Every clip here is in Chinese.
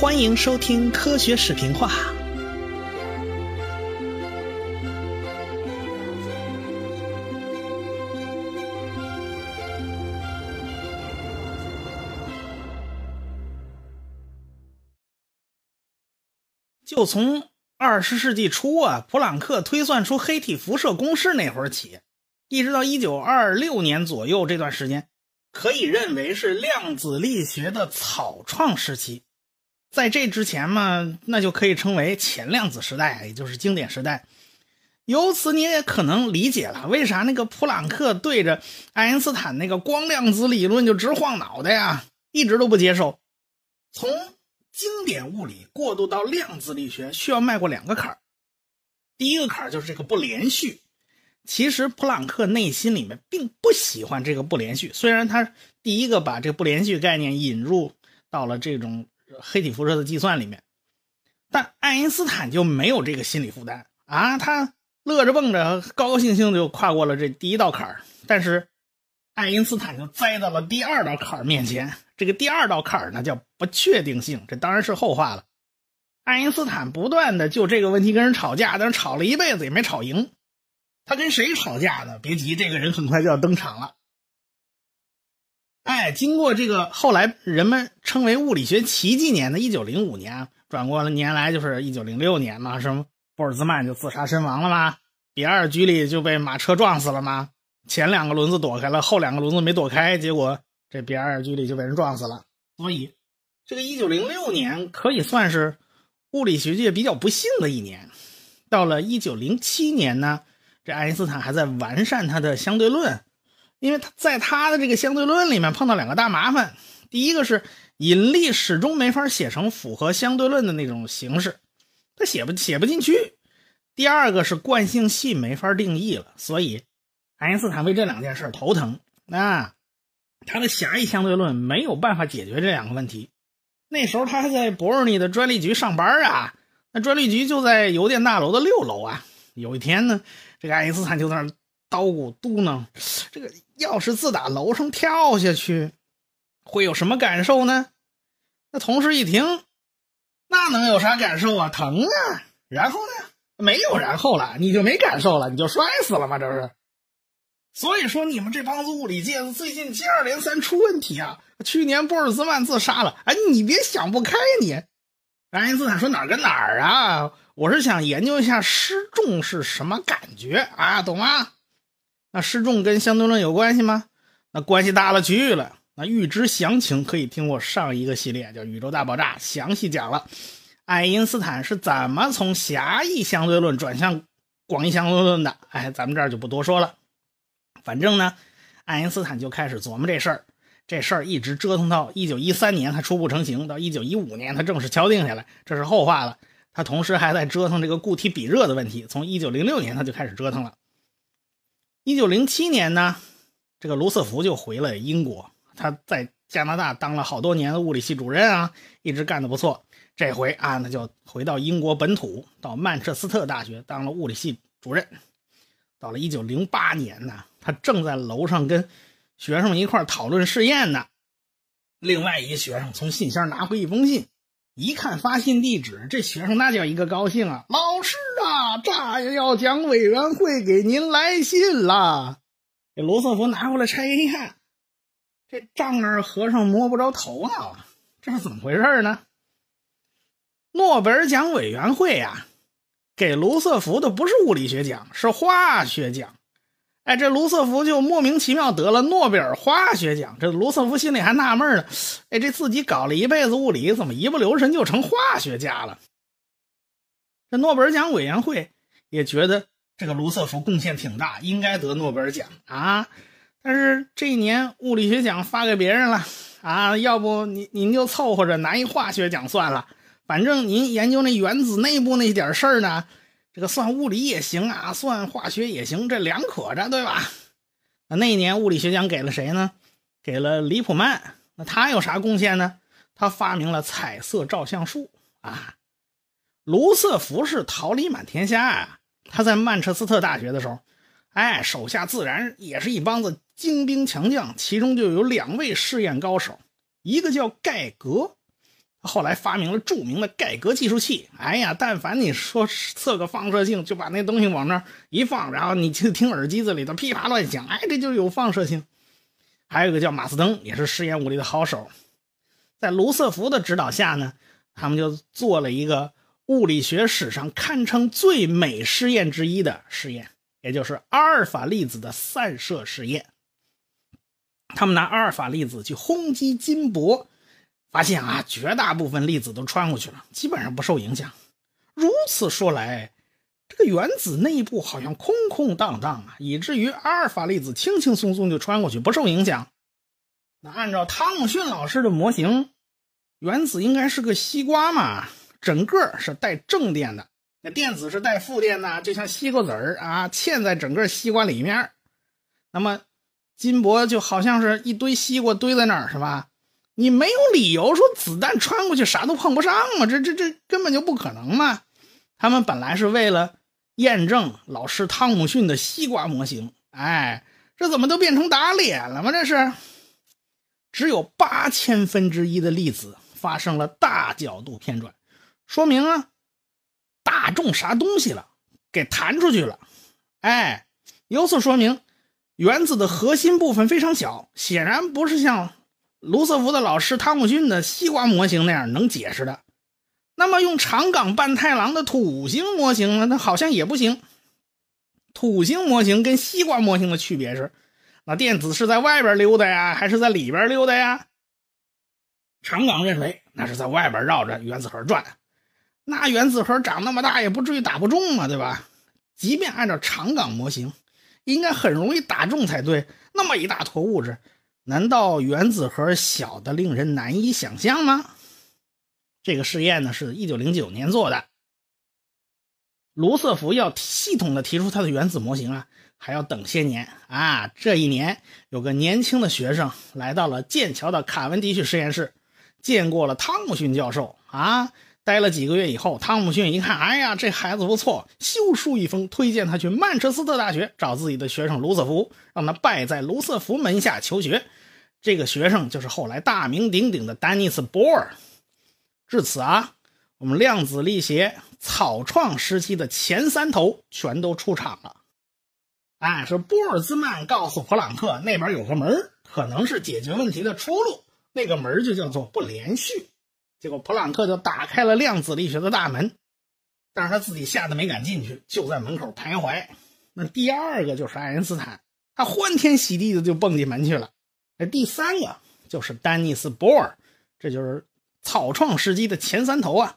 欢迎收听科学视频化。就从二十世纪初啊，普朗克推算出黑体辐射公式那会儿起，一直到一九二六年左右这段时间，可以认为是量子力学的草创时期。在这之前嘛，那就可以称为前量子时代，也就是经典时代。由此你也可能理解了，为啥那个普朗克对着爱因斯坦那个光量子理论就直晃脑袋呀，一直都不接受。从经典物理过渡到量子力学，需要迈过两个坎儿。第一个坎儿就是这个不连续。其实普朗克内心里面并不喜欢这个不连续，虽然他第一个把这个不连续概念引入到了这种。黑体辐射的计算里面，但爱因斯坦就没有这个心理负担啊，他乐着蹦着，高高兴兴就跨过了这第一道坎儿。但是爱因斯坦就栽到了第二道坎儿面前，这个第二道坎儿呢叫不确定性，这当然是后话了。爱因斯坦不断的就这个问题跟人吵架，但是吵了一辈子也没吵赢。他跟谁吵架呢？别急，这个人很快就要登场了。哎，经过这个后来人们称为物理学奇迹年的1905年，转过了年来就是1906年嘛，什么玻尔兹曼就自杀身亡了吗？比尔居里就被马车撞死了吗？前两个轮子躲开了，后两个轮子没躲开，结果这比尔居里就被人撞死了。所以，这个1906年可以算是物理学界比较不幸的一年。到了1907年呢，这爱因斯坦还在完善他的相对论。因为他在他的这个相对论里面碰到两个大麻烦，第一个是引力始终没法写成符合相对论的那种形式，他写不写不进去；第二个是惯性系没法定义了，所以爱因斯坦为这两件事头疼。那他的狭义相对论没有办法解决这两个问题。那时候他还在伯尔尼的专利局上班啊，那专利局就在邮电大楼的六楼啊。有一天呢，这个爱因斯坦就在那叨咕嘟囔：“这个。”要是自打楼上跳下去，会有什么感受呢？那同事一听，那能有啥感受啊？疼啊！然后呢？没有然后了，你就没感受了，你就摔死了吗？这是。所以说，你们这帮子物理界子最近接二连三出问题啊！去年波尔兹曼自杀了，哎，你别想不开你。爱因斯坦说哪儿跟哪儿啊？我是想研究一下失重是什么感觉啊，懂吗？那失重跟相对论有关系吗？那关系大了去了。那预知详情，可以听我上一个系列叫《宇宙大爆炸》，详细讲了爱因斯坦是怎么从狭义相对论转向广义相对论的。哎，咱们这儿就不多说了。反正呢，爱因斯坦就开始琢磨这事儿，这事儿一直折腾到1913年，他初步成型；到1915年，他正式敲定下来，这是后话了。他同时还在折腾这个固体比热的问题，从1906年他就开始折腾了。一九零七年呢，这个卢瑟福就回了英国。他在加拿大当了好多年的物理系主任啊，一直干得不错。这回啊，那就回到英国本土，到曼彻斯特大学当了物理系主任。到了一九零八年呢，他正在楼上跟学生们一块讨论试验呢。另外一个学生从信箱拿回一封信。一看发信地址，这学生那叫一个高兴啊！老师啊，炸药奖委员会给您来信了。这罗瑟福拿过来拆开一看，这丈二和尚摸不着头脑啊！这是怎么回事呢？诺贝尔奖委员会啊，给卢瑟福的不是物理学奖，是化学奖。哎，这卢瑟福就莫名其妙得了诺贝尔化学奖。这卢瑟福心里还纳闷呢，哎，这自己搞了一辈子物理，怎么一不留神就成化学家了？这诺贝尔奖委员会也觉得这个卢瑟福贡献挺大，应该得诺贝尔奖啊。但是这一年物理学奖发给别人了啊，要不您您就凑合着拿一化学奖算了，反正您研究那原子内部那点事儿呢。这个算物理也行啊，算化学也行，这两可着，对吧？那那年物理学奖给了谁呢？给了李普曼。那他有啥贡献呢？他发明了彩色照相术啊。卢瑟福是桃李满天下啊。他在曼彻斯特大学的时候，哎，手下自然也是一帮子精兵强将，其中就有两位试验高手，一个叫盖格，后来发明了著名的盖革计数器。哎呀，但凡你说测个放射性，就把那东西往那儿一放，然后你就听耳机子里头噼啪乱响，哎，这就有放射性。还有一个叫马斯登，也是实验物理的好手，在卢瑟福的指导下呢，他们就做了一个物理学史上堪称最美实验之一的实验，也就是阿尔法粒子的散射实验。他们拿阿尔法粒子去轰击金箔。发现啊，绝大部分粒子都穿过去了，基本上不受影响。如此说来，这个原子内部好像空空荡荡啊，以至于阿尔法粒子轻轻松松就穿过去，不受影响。那按照汤姆逊老师的模型，原子应该是个西瓜嘛，整个是带正电的，那电子是带负电的，就像西瓜籽儿啊，嵌在整个西瓜里面。那么金箔就好像是一堆西瓜堆在那儿，是吧？你没有理由说子弹穿过去啥都碰不上嘛？这这这根本就不可能嘛！他们本来是为了验证老师汤姆逊的西瓜模型，哎，这怎么都变成打脸了吗？这是只有八千分之一的粒子发生了大角度偏转，说明啊打中啥东西了，给弹出去了。哎，由此说明原子的核心部分非常小，显然不是像。卢瑟福的老师汤姆逊的西瓜模型那样能解释的，那么用长冈半太郎的土星模型呢？那好像也不行。土星模型跟西瓜模型的区别是，那电子是在外边溜达呀，还是在里边溜达呀？长冈认为那是在外边绕着原子核转。那原子核长那么大，也不至于打不中嘛，对吧？即便按照长冈模型，应该很容易打中才对。那么一大坨物质。难道原子核小的令人难以想象吗？这个试验呢，是一九零九年做的。卢瑟福要系统的提出他的原子模型啊，还要等些年啊。这一年，有个年轻的学生来到了剑桥的卡文迪许实验室，见过了汤姆逊教授啊。待了几个月以后，汤姆逊一看，哎呀，这孩子不错，修书一封，推荐他去曼彻斯特大学找自己的学生卢瑟福，让他拜在卢瑟福门下求学。这个学生就是后来大名鼎鼎的丹尼斯·波尔。至此啊，我们量子力学草创时期的前三头全都出场了。哎，说波尔兹曼告诉普朗克，那边有个门可能是解决问题的出路，那个门就叫做不连续。结果普朗克就打开了量子力学的大门，但是他自己吓得没敢进去，就在门口徘徊。那第二个就是爱因斯坦，他欢天喜地的就蹦进门去了。那第三个就是丹尼斯·波尔，这就是草创时期的前三头啊。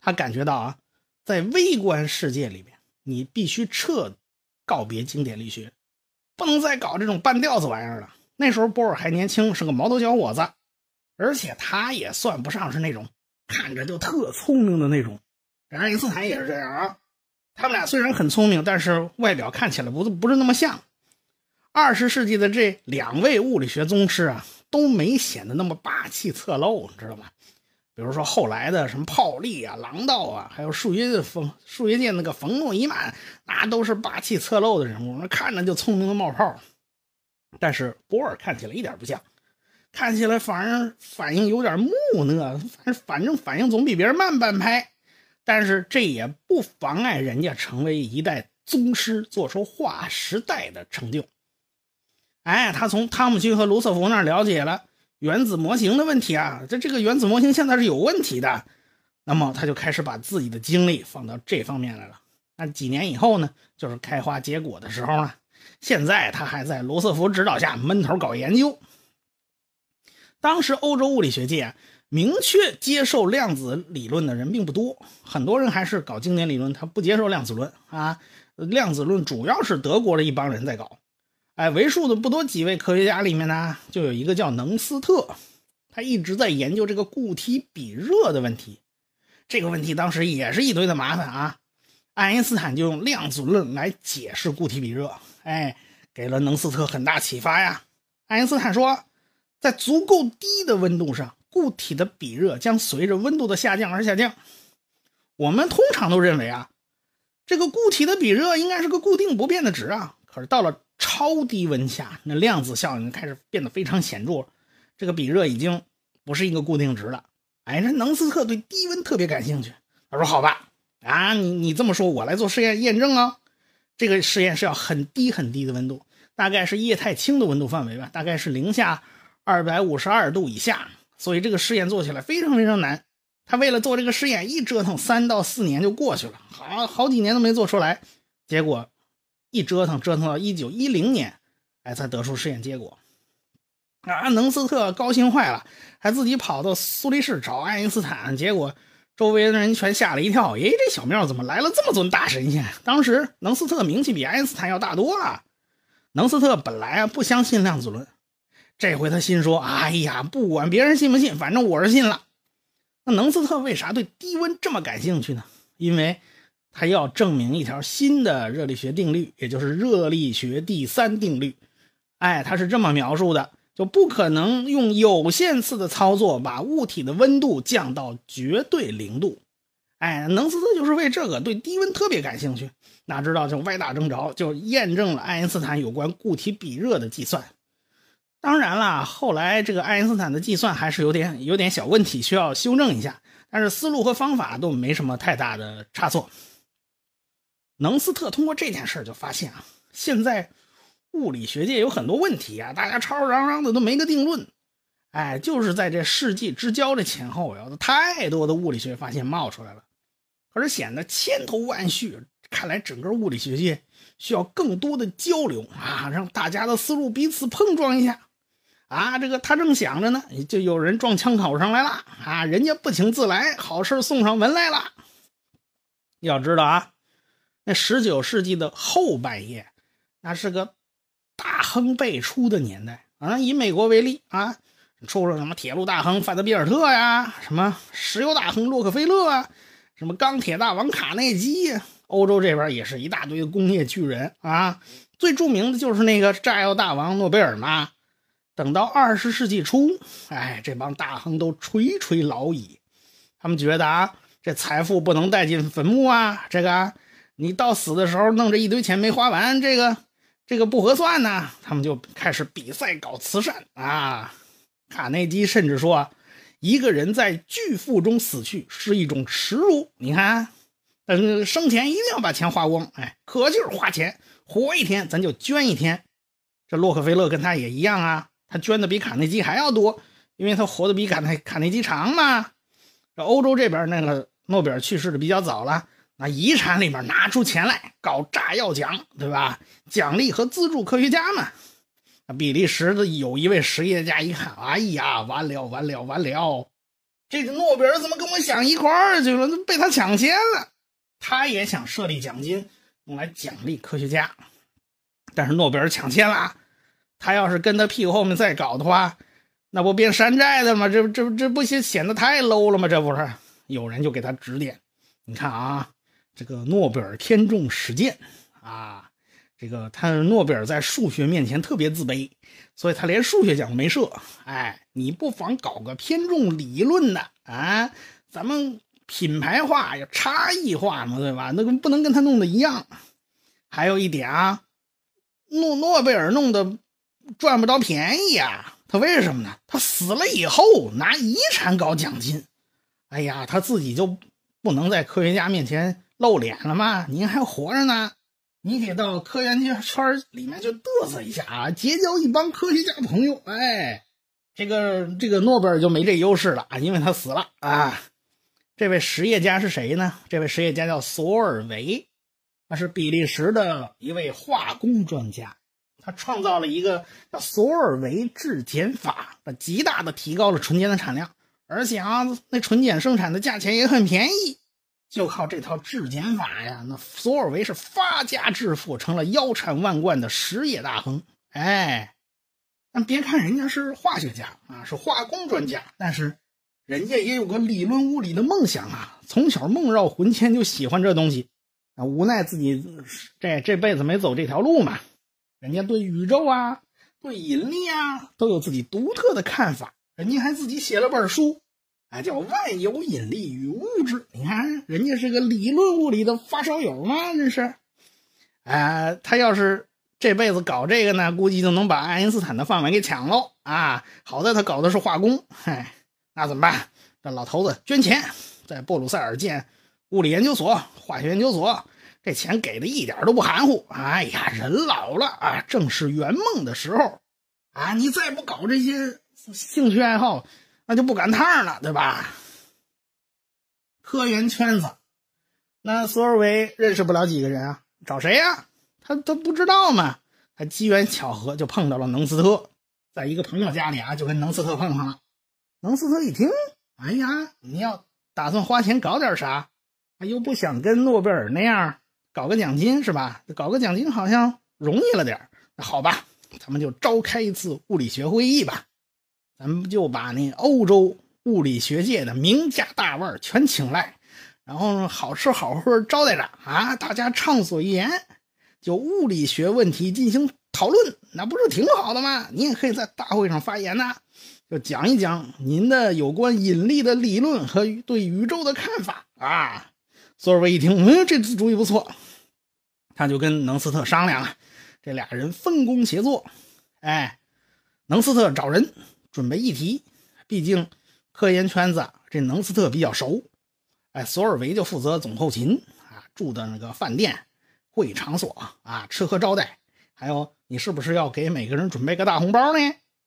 他感觉到啊，在微观世界里面，你必须彻告别经典力学，不能再搞这种半吊子玩意儿了。那时候波尔还年轻，是个毛头小伙子，而且他也算不上是那种看着就特聪明的那种。爱因斯坦也是这样啊。他们俩虽然很聪明，但是外表看起来不不是那么像。二十世纪的这两位物理学宗师啊，都没显得那么霸气侧漏，你知道吗？比如说后来的什么泡利啊、郎道啊，还有数学的冯数学界那个冯诺依曼，那都是霸气侧漏的人物，那看着就聪明的冒泡。但是波尔看起来一点不像，看起来反而反应有点木讷，反反正反应总比别人慢半拍。但是这也不妨碍人家成为一代宗师，做出划时代的成就。哎，他从汤姆逊和卢瑟福那儿了解了原子模型的问题啊，这这个原子模型现在是有问题的，那么他就开始把自己的精力放到这方面来了。那几年以后呢，就是开花结果的时候呢。现在他还在卢瑟福指导下闷头搞研究。当时欧洲物理学界明确接受量子理论的人并不多，很多人还是搞经典理论，他不接受量子论啊。量子论主要是德国的一帮人在搞。哎，为数的不多几位科学家里面呢，就有一个叫能斯特，他一直在研究这个固体比热的问题。这个问题当时也是一堆的麻烦啊。爱因斯坦就用量子论来解释固体比热，哎，给了能斯特很大启发呀。爱因斯坦说，在足够低的温度上，固体的比热将随着温度的下降而下降。我们通常都认为啊，这个固体的比热应该是个固定不变的值啊。可是到了超低温下，那量子效应开始变得非常显著，这个比热已经不是一个固定值了。哎，这能斯特对低温特别感兴趣。他说：“好吧，啊，你你这么说，我来做实验验证啊。这个实验是要很低很低的温度，大概是液态氢的温度范围吧，大概是零下二百五十二度以下。所以这个实验做起来非常非常难。他为了做这个实验，一折腾三到四年就过去了，好好几年都没做出来。结果一折腾折腾到一九一零年，哎，才得出实验结果。啊，能斯特高兴坏了，还自己跑到苏黎世找爱因斯坦，结果。”周围的人全吓了一跳，诶，这小庙怎么来了这么尊大神仙？当时能斯特名气比爱因斯坦要大多了。能斯特本来啊不相信量子论，这回他心说：“哎呀，不管别人信不信，反正我是信了。”那能斯特为啥对低温这么感兴趣呢？因为他要证明一条新的热力学定律，也就是热力学第三定律。哎，他是这么描述的。就不可能用有限次的操作把物体的温度降到绝对零度。哎，能斯特就是为这个对低温特别感兴趣。哪知道就歪打正着，就验证了爱因斯坦有关固体比热的计算。当然了，后来这个爱因斯坦的计算还是有点有点小问题，需要修正一下。但是思路和方法都没什么太大的差错。能斯特通过这件事就发现啊，现在。物理学界有很多问题啊，大家吵吵嚷嚷的都没个定论。哎，就是在这世纪之交的前后，有太多的物理学发现冒出来了，可是显得千头万绪。看来整个物理学界需要更多的交流啊，让大家的思路彼此碰撞一下。啊，这个他正想着呢，就有人撞枪口上来了啊，人家不请自来，好事送上门来了。要知道啊，那十九世纪的后半叶，那是个。大亨辈出的年代啊，以美国为例啊，出了什么铁路大亨范德比尔特呀，什么石油大亨洛克菲勒啊，什么钢铁大王卡内基呀，欧洲这边也是一大堆工业巨人啊。最著名的就是那个炸药大王诺贝尔嘛。等到二十世纪初，哎，这帮大亨都垂垂老矣，他们觉得啊，这财富不能带进坟墓啊，这个你到死的时候弄这一堆钱没花完，这个。这个不合算呢，他们就开始比赛搞慈善啊。卡内基甚至说，一个人在巨富中死去是一种耻辱。你看，但是，生前一定要把钱花光，哎，可劲儿花钱，活一天咱就捐一天。这洛克菲勒跟他也一样啊，他捐的比卡内基还要多，因为他活得比卡内卡内基长嘛。这欧洲这边那个诺贝尔去世的比较早了。那遗产里面拿出钱来搞炸药奖，对吧？奖励和资助科学家嘛。那比利时的有一位实业家一看，哎呀，完了完了完了，这个诺贝尔怎么跟我想一块儿去了？被他抢先了。他也想设立奖金用来奖励科学家，但是诺贝尔抢先了。他要是跟他屁股后面再搞的话，那不变山寨的吗？这这这不显显得太 low 了吗？这不是？有人就给他指点，你看啊。这个诺贝尔天重史鉴啊，这个他诺贝尔在数学面前特别自卑，所以他连数学奖都没设。哎，你不妨搞个偏重理论的啊，咱们品牌化要差异化嘛，对吧？那个不能跟他弄的一样。还有一点啊，诺诺贝尔弄的赚不着便宜啊，他为什么呢？他死了以后拿遗产搞奖金，哎呀，他自己就不能在科学家面前。露脸了吗？您还活着呢，你可以到科研圈里面就嘚瑟一下啊，结交一帮科学家朋友。哎，这个这个诺贝尔就没这优势了啊，因为他死了啊。这位实业家是谁呢？这位实业家叫索尔维，他是比利时的一位化工专家，他创造了一个叫索尔维制碱法，极大的提高了纯碱的产量，而且啊，那纯碱生产的价钱也很便宜。就靠这套质检法呀，那索尔维是发家致富，成了腰缠万贯的实业大亨。哎，但别看人家是化学家啊，是化工专家，但是人家也有个理论物理的梦想啊，从小梦绕魂牵，就喜欢这东西啊。无奈自己这这辈子没走这条路嘛，人家对宇宙啊、对引力啊都有自己独特的看法，人家还自己写了本书。啊，叫万有引力与物质。你看，人家是个理论物理的发烧友嘛，这是。啊，他要是这辈子搞这个呢，估计就能把爱因斯坦的饭碗给抢喽。啊，好在他搞的是化工，嗨，那怎么办？这老头子捐钱，在布鲁塞尔建物理研究所、化学研究所，这钱给的一点都不含糊。哎呀，人老了啊，正是圆梦的时候啊！你再不搞这些兴趣爱好，那就不赶趟了，对吧？科研圈子，那索尔维认识不了几个人啊，找谁呀？他他不知道嘛。他机缘巧合就碰到了能斯特，在一个朋友家里啊，就跟能斯特碰上了。能斯特一听，哎呀，你要打算花钱搞点啥？又不想跟诺贝尔那样搞个奖金是吧？搞个奖金好像容易了点那好吧，咱们就召开一次物理学会议吧。咱们就把那欧洲物理学界的名家大腕全请来，然后好吃好喝招待着啊，大家畅所欲言。就物理学问题进行讨论，那不是挺好的吗？你也可以在大会上发言呐，就讲一讲您的有关引力的理论和对宇宙的看法啊。索尔维一听，嗯，这主意不错，他就跟能斯特商量了，这俩人分工协作。哎，能斯特找人准备议题，毕竟科研圈子这能斯特比较熟。哎，索尔维就负责总后勤啊，住的那个饭店。会议场所啊，吃喝招待，还有你是不是要给每个人准备个大红包呢？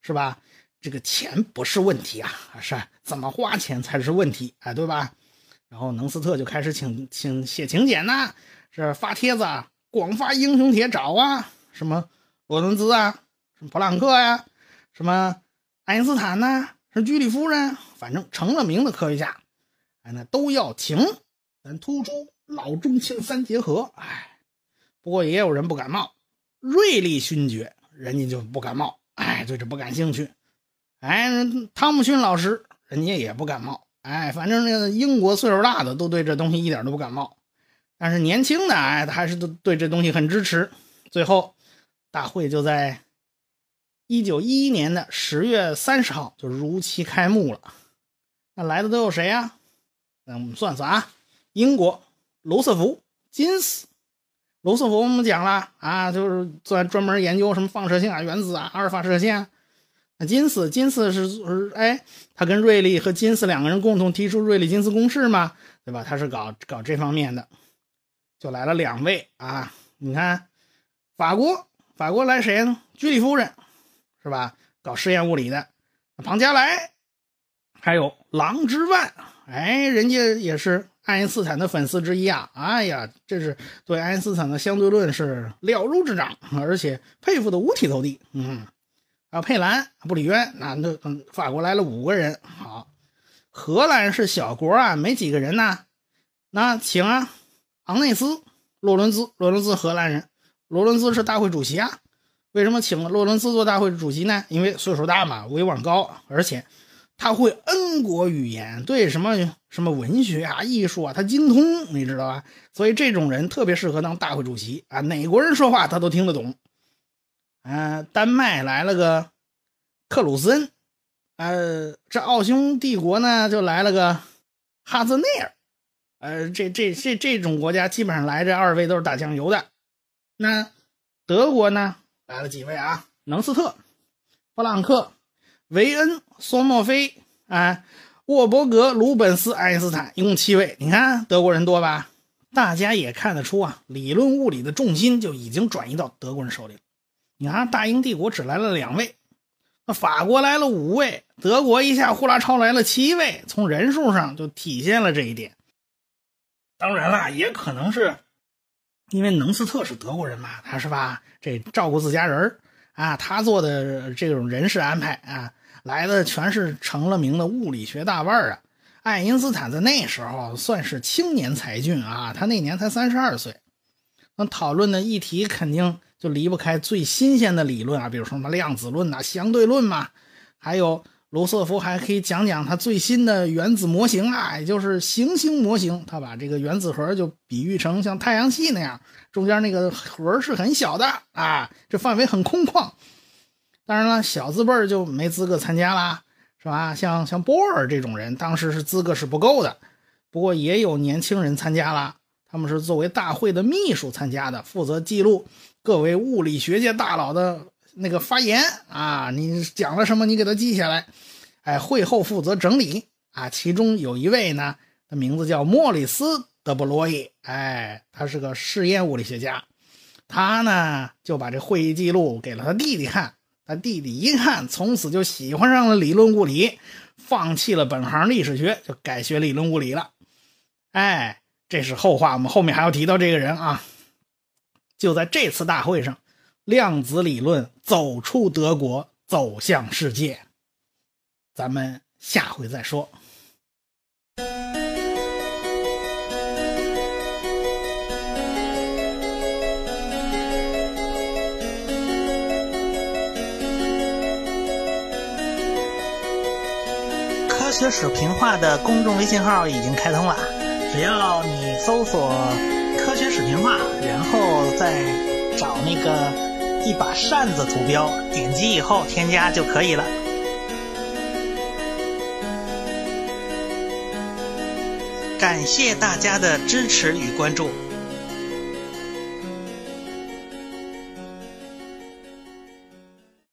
是吧？这个钱不是问题啊，是怎么花钱才是问题哎，对吧？然后能斯特就开始请请写请柬呐，是发帖子，广发英雄帖找啊，什么罗伦兹啊，什么普朗克呀，什么爱因斯坦呢，是居里夫人，反正成了名的科学家，哎，那都要请，咱突出老中青三结合，哎。不过也有人不感冒，瑞利勋爵人家就不感冒，哎，对这不感兴趣。哎，汤姆逊老师人家也不感冒，哎，反正那个英国岁数大的都对这东西一点都不感冒，但是年轻的哎，他还是都对这东西很支持。最后，大会就在一九一一年的十月三十号就如期开幕了。那来的都有谁呀？那我们算算啊，英国罗瑟福、金斯。罗斯福我们讲了啊，就是专专门研究什么放射性啊、原子啊、阿尔法射线。那金斯，金斯是是哎，他跟瑞利和金斯两个人共同提出瑞利金斯公式嘛，对吧？他是搞搞这方面的，就来了两位啊。你看，法国法国来谁呢？居里夫人是吧？搞实验物理的，庞加莱，还有郎之万，哎，人家也是。爱因斯坦的粉丝之一啊！哎呀，这是对爱因斯坦的相对论是了如指掌，而且佩服的五体投地。嗯，还有佩兰、布里渊，那那，法国来了五个人。好，荷兰是小国啊，没几个人呢。那请啊，昂内斯、洛伦兹，洛伦兹荷兰人，洛伦兹是大会主席啊。为什么请洛伦兹做大会主席呢？因为岁数大嘛，威望高，而且。他会 N 国语言，对什么什么文学啊、艺术啊，他精通，你知道吧？所以这种人特别适合当大会主席啊，哪国人说话他都听得懂。啊，丹麦来了个克鲁森，呃，这奥匈帝国呢就来了个哈兹内尔，呃，这这这这种国家基本上来这二位都是打酱油的。那德国呢来了几位啊？能斯特、布朗克。维恩、索莫菲、啊，沃伯格、鲁本斯、爱因斯坦，一共七位。你看德国人多吧？大家也看得出啊，理论物理的重心就已经转移到德国人手里了。你看大英帝国只来了两位，那法国来了五位，德国一下呼啦超来了七位，从人数上就体现了这一点。当然啦，也可能是因为能斯特是德国人嘛，他是吧？这照顾自家人啊，他做的这种人事安排啊。来的全是成了名的物理学大腕啊！爱因斯坦在那时候算是青年才俊啊，他那年才三十二岁。那讨论的议题肯定就离不开最新鲜的理论啊，比如说什么量子论呐、相对论嘛。还有罗瑟福还可以讲讲他最新的原子模型啊，也就是行星模型。他把这个原子核就比喻成像太阳系那样，中间那个核是很小的啊，这范围很空旷。当然了，小字辈就没资格参加啦，是吧？像像波尔这种人，当时是资格是不够的。不过也有年轻人参加了，他们是作为大会的秘书参加的，负责记录各位物理学界大佬的那个发言啊。你讲了什么，你给他记下来。哎，会后负责整理啊，其中有一位呢，他名字叫莫里斯·德布罗伊，哎，他是个试验物理学家，他呢就把这会议记录给了他弟弟看，他弟弟一看，从此就喜欢上了理论物理，放弃了本行历史学，就改学理论物理了。哎，这是后话，我们后面还要提到这个人啊。就在这次大会上，量子理论走出德国，走向世界。咱们下回再说。科学史评话的公众微信号已经开通了，只要你搜索“科学史评话”，然后再找那个一把扇子图标，点击以后添加就可以了。感谢大家的支持与关注。